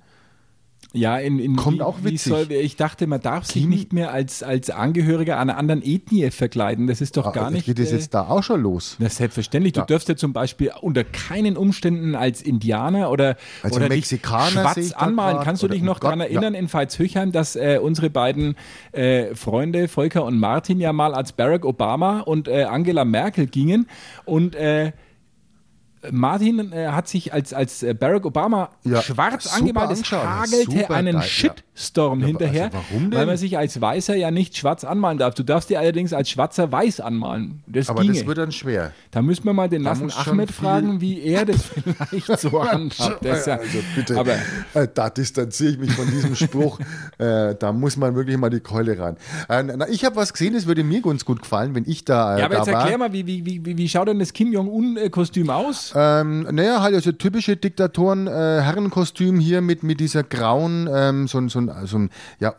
Ja, in, in kommt wie, auch witzig. soll, ich dachte, man darf sich Kim- nicht mehr als, als Angehöriger einer anderen Ethnie verkleiden. Das ist doch gar Ah, nicht. Geht das äh, jetzt da auch schon los? Na, selbstverständlich. Du Ja. dürfst ja zum Beispiel unter keinen Umständen als Indianer oder, Also oder Mexikaner schwarz anmalen. Kannst du dich noch daran erinnern ja. in Veitshöchheim, dass äh, unsere beiden äh, Freunde Volker und Martin ja mal als Barack Obama und äh, Angela Merkel gingen und äh, Martin äh, hat sich als, als äh, Barack Obama Ja, schwarz angemalt. Es hagelte einen geil, ja. Shitstorm Ja, aber hinterher, also warum denn? weil man sich als Weißer ja nicht schwarz anmalen darf. Du darfst dir allerdings als Schwarzer weiß anmalen. Das Aber ginge. das wird dann schwer. Da müssen wir mal den Lassen Ahmed fragen, wie er das vielleicht so handhabt. Das ist ja, also bitte, aber äh, da distanziere ich mich von diesem Spruch. äh, da muss man wirklich mal die Keule ran. Äh, na, ich habe was gesehen, das würde mir ganz gut gefallen, wenn ich da, äh, ja, aber jetzt war. erklär mal, wie, wie, wie, wie schaut denn das Kim Jong-un-Kostüm aus? Ähm, naja, halt also typische Diktatoren, äh, hier mit, mit dieser grauen, ähm, so, ein- so, ein- so ein ja,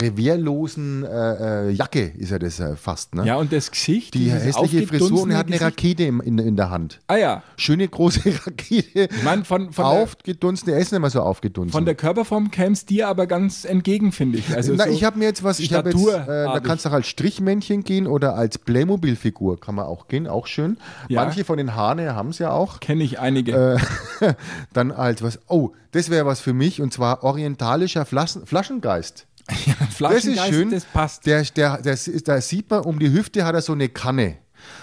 revierlosen äh, äh, Jacke ist ja das äh, fast. Ne? Ja, und das Gesicht, Die hässliche Frisur und er hat eine aufgedunsene Rakete im, in, in der Hand. Ah ja, Schöne große Rakete. ich meine, von, von, aufgedunsen, er ist nicht mehr so aufgedunsen. von der Körperform käme es dir aber ganz entgegen, finde ich. Also Na, so ich habe mir jetzt was, ich habe jetzt, äh, da kannst du auch als Strichmännchen gehen oder als Playmobil-Figur kann man auch gehen, auch schön. Ja. Manche von den Haaren haben es ja auch. Kenne ich einige. Äh, dann als was, oh, das wäre was für mich und zwar orientalischer Flaschen, Flaschengeist. Das ist Flaschengeist, schön. das passt. Der, der, das ist, da sieht man, um die Hüfte hat er so eine Kanne.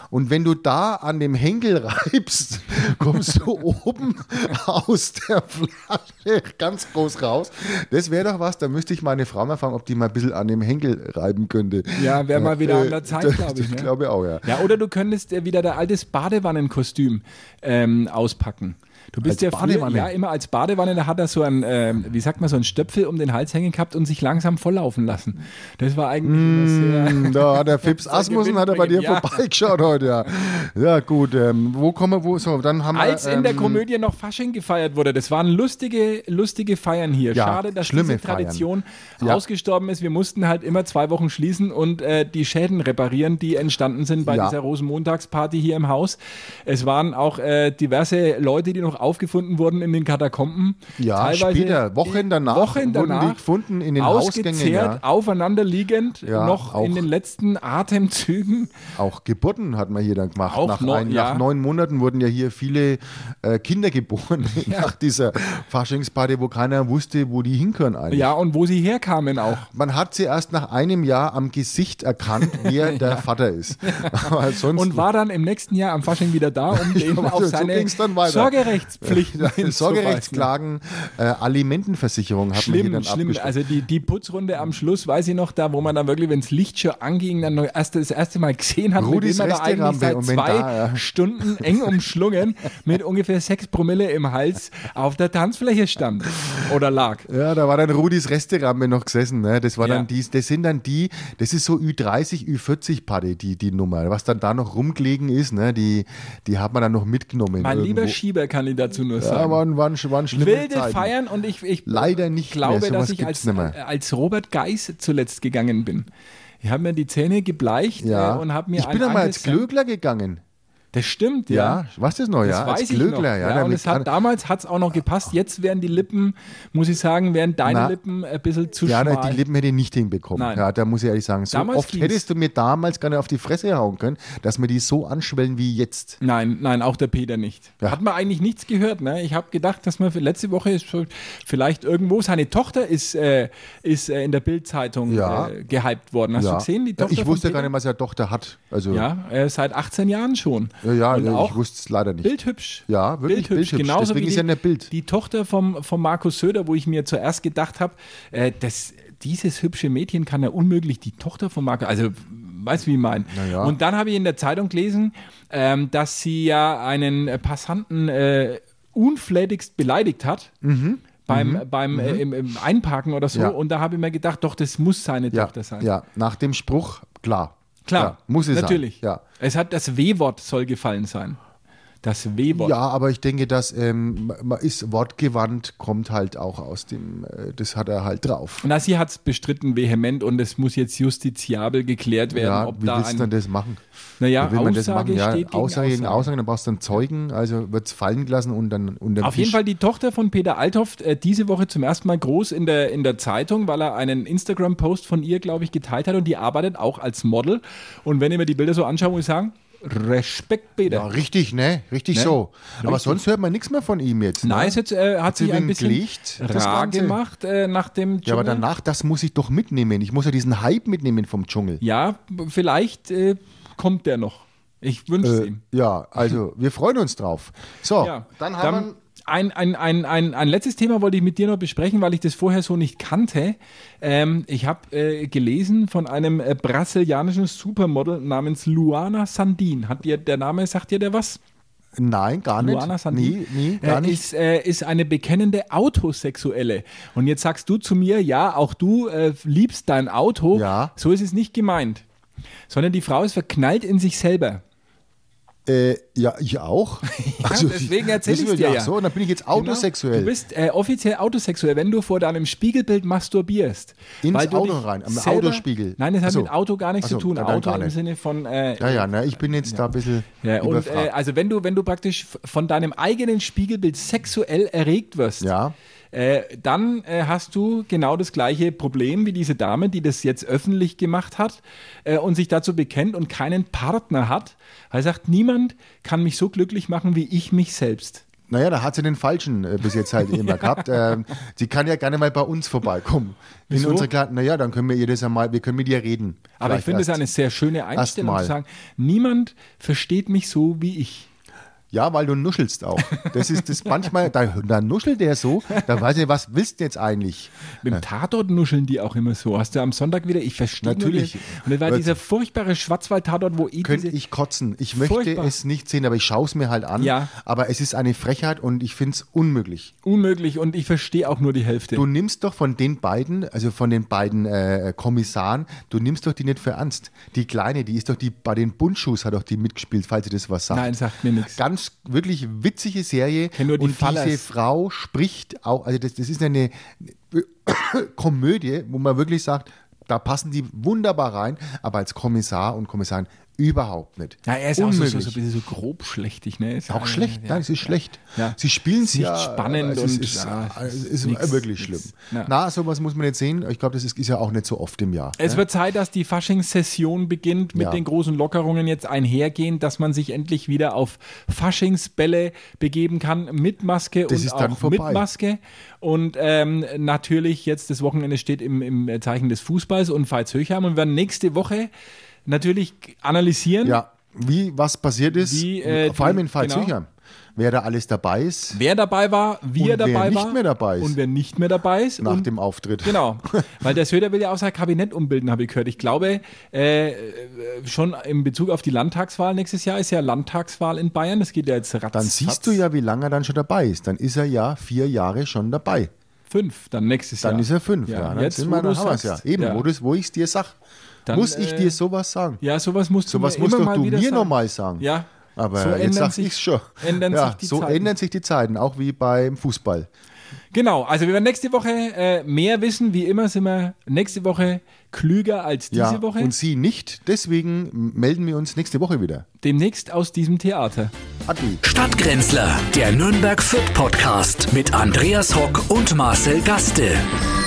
Und wenn du da an dem Henkel reibst, kommst du oben aus der Flasche ganz groß raus. Das wäre doch was, da müsste ich meine Frau mal fragen, ob die mal ein bisschen an dem Henkel reiben könnte. Ja, wäre mal wieder Äh, an der Zeit, glaube ich. Ich Ne? glaube auch, ja. Ja, oder du könntest äh, wieder der altes Badewannenkostüm ähm, auspacken. Du bist Als ja früher, ja immer als Badewanne, da hat er so ein, ähm, wie sagt man, so ein Stöpfel um den Hals hängen gehabt und sich langsam volllaufen lassen. Das war eigentlich. Hm, Da hat der Fips Asmussen hat er bei dir ja. vorbeigeschaut heute, ja. Ja, gut. Ähm, wo kommen wir, wo, so, dann haben Als wir. in der ähm, Komödie noch Fasching gefeiert wurde. Das waren lustige, lustige Feiern hier. Ja, Schade, dass diese Tradition Ja. ausgestorben ist. Wir mussten halt immer zwei Wochen schließen und äh, die Schäden reparieren, die entstanden sind bei dieser Rosenmontagsparty hier im Haus. Es waren auch äh, diverse Leute, die noch aufgefunden wurden in den Katakomben. Ja, später, Wochen danach Wochen wurden danach die gefunden in den ausgezehrt, Ja. aufeinander liegend, Ja, noch auch. in den letzten Atemzügen. Auch Geburten hat man hier dann gemacht. Auch nach, noch, ein, ja. nach neun Monaten wurden ja hier viele äh, Kinder geboren nach dieser Faschingsparty, wo keiner wusste, wo die hinkönnen eigentlich. Ja, und wo sie herkamen auch. Man hat sie erst nach einem Jahr am Gesicht erkannt, wer der Vater ist. Und war dann im nächsten Jahr am Fasching wieder da, um den Ja, auf seine weiter. Sorgerechtspflichten. Sorgerechtsklagen, äh, Alimentenversicherung hat Schlimm, dann schlimm. Also die, die Putzrunde am Schluss, weiß ich noch, da wo man dann wirklich, wenn das Licht schon anging, dann erst, das erste Mal gesehen hat, Rudis mit dem man da eigentlich seit zwei da, ja. Stunden eng umschlungen mit ungefähr sechs Promille im Hals auf der Tanzfläche stand oder lag. Ja, da war dann Rudis Resterampe noch gesessen. Ne? Das war Ja. dann die, das sind dann die, das ist so Ü30, Ü40 Party, die, die Nummer. Was dann da noch rumgelegen ist, ne? die, die hat man dann noch mitgenommen. Mein lieber irgendwo. Schieber kann ich dazu nur Ja, sagen. waren, waren, waren schlimme Wilde Zeiten. Feiern und ich, ich Leider nicht glaube, mehr. Sowas dass ich als, äh, als Robert Geis zuletzt gegangen bin. Ich habe mir die Zähne gebleicht Ja. äh, und habe mir ich bin ein einmal als Glögler gegangen. Das stimmt, Ja, ja. was das noch? Das ja, weiß als ich noch. Ja, Ja, und es hat, damals hat es auch noch gepasst. Jetzt wären die Lippen, muss ich sagen, wären deine Na. Lippen ein bisschen zu ja, schmal. na, die Lippen hätte ich nicht hinbekommen. Nein. Ja, da muss ich ehrlich sagen, so Damals oft ging's. hättest du mir damals gar nicht auf die Fresse hauen können, dass mir die so anschwellen wie jetzt. Nein, nein, auch der Peter nicht. Ja. Hat man eigentlich nichts gehört. Ne? Ich habe gedacht, dass man für letzte Woche ist vielleicht irgendwo, seine Tochter ist, äh, ist äh, in der Bildzeitung Ja. äh, gehypt worden. Hast ja. du gesehen, die ja, Tochter ich wusste gar nicht, was er Tochter hat. Also, Ja, äh, seit 18 Jahren schon. Ja, ja, Und ich auch wusste es leider nicht. Bildhübsch. Ja, wirklich bildhübsch. Genauso Deswegen wie ist die, ja in der Bild. Die Tochter vom, vom Markus Söder, wo ich mir zuerst gedacht habe, äh, das, dieses hübsche Mädchen kann ja unmöglich die Tochter von Markus, also weißt du, wie ich meine. Ja. Und dann habe ich in der Zeitung gelesen, ähm, dass sie ja einen Passanten äh, unflätigst beleidigt hat. Beim, beim Äh, im, im Einparken oder so. Mhm. Ja. Und da habe ich mir gedacht, doch, das muss seine Ja, Tochter sein. ja, nach dem Spruch, klar. Klar, Ja, muss es natürlich. sein. Ja. Es hat das W-Wort soll gefallen sein. Das W-Wort. Ja, aber ich denke, dass ähm, man ist wortgewandt, kommt halt auch aus dem, äh, das hat er halt drauf. Na, sie hat es bestritten vehement und es muss jetzt justiziabel geklärt werden, Ja, ob wie da willst du denn das machen? naja, Wie will man das Aussage machen? Ja, Aussage gegen Aussage. Aussage, dann brauchst du einen Zeugen, also wird es fallen gelassen und dann unter Auf jeden Fall die Tochter von Peter Althoff äh, diese Woche zum ersten Mal groß in der, in der Zeitung, weil er einen Instagram-Post von ihr, glaube ich, geteilt hat und die arbeitet auch als Model. Und wenn ich mir die Bilder so anschaue, muss ich sagen, Respekt, Peter. Ja, richtig, ne? Richtig Ne? so. Aber Richtig. sonst hört man nichts mehr von ihm jetzt. Ne? Nice, jetzt äh, hat sie sich ein bisschen das rar gemacht äh, nach dem Ja, aber Dschungel. danach, das muss ich doch mitnehmen. Ich muss ja diesen Hype mitnehmen vom Dschungel. Ja, vielleicht äh, kommt der noch. Ich wünsche es Äh, ihm. ja, also wir freuen uns drauf. So, Ja, dann haben wir. Ein, ein, ein, ein, ein letztes Thema wollte ich mit dir noch besprechen, weil ich das vorher so nicht kannte. Ähm, ich habe äh, gelesen von einem äh, brasilianischen Supermodel namens Luana Sandin. Hat dir der Name, sagt dir der was? Nein, gar nicht. Luana Sandin Nee, nee, gar äh, nicht. Ist, äh, ist eine bekennende Autosexuelle. Und jetzt sagst du zu mir, ja, auch du äh, liebst dein Auto. Ja. So ist es nicht gemeint. Sondern die Frau ist verknallt in sich selber. Äh, ja, ich auch. Also, deswegen erzähl wissen ich's wir dir ja. ja. So, und dann bin ich jetzt autosexuell. Genau. Du bist äh, offiziell autosexuell, wenn du vor deinem Spiegelbild masturbierst. Ins Auto rein, am selber- Autospiegel. Nein, das hat so. mit Auto gar nichts so, zu tun. Auto im. Sinne von. Äh, ja, ja, ne, ich bin jetzt da ein bisschen ja, und äh, also wenn du, wenn du praktisch von deinem eigenen Spiegelbild sexuell erregt wirst, Ja. Äh, dann äh, hast du genau das gleiche Problem wie diese Dame, die das jetzt öffentlich gemacht hat äh, und sich dazu bekennt und keinen Partner hat. Er sagt, niemand kann mich so glücklich machen wie ich mich selbst. Naja, da hat sie den Falschen äh, bis jetzt halt immer gehabt. Ähm, sie kann ja gerne mal bei uns vorbeikommen. In Wieso? unserer kleinen, naja, dann können wir ihr das einmal, wir können mit ihr reden. Aber ich finde es eine sehr schöne Einstellung mal. zu sagen, niemand versteht mich so wie ich. Ja, weil du nuschelst auch. Das ist das manchmal, da, da nuschelt der so, da weiß ich, was willst du jetzt eigentlich? Mit dem Tatort nuscheln die auch immer so. Hast du am Sonntag wieder, ich verstehe Natürlich. Und das war dieser furchtbare Schwarzwald-Tatort, wo eh Könnte ich kotzen. Ich möchte Furchtbar. es nicht sehen, aber ich schaue es mir halt an. Ja. Aber es ist eine Frechheit und ich finde es unmöglich. unmöglich und ich verstehe auch nur die Hälfte. Du nimmst doch von den beiden, also von den beiden äh, Kommissaren, du nimmst doch die nicht für ernst. Die Kleine, die ist doch die, bei den Bundschuhs hat doch die mitgespielt, falls ihr das was sagt. Nein, sagt mir nichts. Ganz wirklich witzige Serie. nur die und Fallers. diese Frau spricht auch, also das, das ist eine Komödie, wo man wirklich sagt, da passen die wunderbar rein, aber als Kommissar und Kommissarin überhaupt nicht. Ja, er ist auch so, so, Unmöglich. so ein bisschen so grob schlechtig, ne? Ist Auch schlecht, ja, nein, es ist schlecht. Ja. Sie spielen Ist es nicht ja, spannend es und, ist, ja, es ist nix, wirklich schlimm. nix. Ja. Na, sowas muss man nicht sehen. Ich glaube, das ist, ist ja auch nicht so oft im Jahr. Es ne? wird Zeit, dass die Faschingssession beginnt mit den großen Lockerungen jetzt einhergehen, dass man sich endlich wieder auf Faschingsbälle begeben kann mit Maske Das und ist auch vorbei. mit Maske. Und ähm, natürlich jetzt das Wochenende steht im, im Zeichen des Fußballs und Veitshöchheim und wir werden nächste Woche natürlich analysieren, Ja, wie was passiert ist, Wie, äh, vor allem in Pfalz-Höchheim. Wer da alles dabei ist wer dabei war, wie er dabei wer nicht war mehr dabei ist. und wer nicht mehr dabei ist. nach und dem Auftritt. Genau, weil der Söder will ja auch sein Kabinett umbilden, habe ich gehört. Ich glaube, äh, äh, schon in Bezug auf die Landtagswahl nächstes Jahr ist ja Landtagswahl in Bayern. Das geht ja jetzt ratzfatz. Dann siehst du ja, wie lange er dann schon dabei ist. Dann ist er ja vier Jahre schon dabei. Fünf, dann nächstes Dann Jahr. ist er fünf. Ja, dann jetzt, sind wo wir, dann haben ja. sagst. Eben, ja. wo, wo ich es dir sag. Dann, Muss ich äh, dir sowas sagen? Ja, sowas musst du Sowas mir musst immer doch mal du wieder mir sagen. nochmal sagen. Ja, Aber so jetzt ändern sag sich, ich's schon. Ändern ja, sich die so Zeiten. ändern sich die Zeiten, auch wie beim Fußball. Genau, also wir werden nächste Woche äh, mehr wissen. Wie immer sind wir nächste Woche klüger als diese ja, Woche. Und Sie nicht. Deswegen melden wir uns nächste Woche wieder. Demnächst aus diesem Theater. Adi. Stadtgrenzler, der Nürnberg Fit Podcast mit Andreas Hock und Marcel Gaste.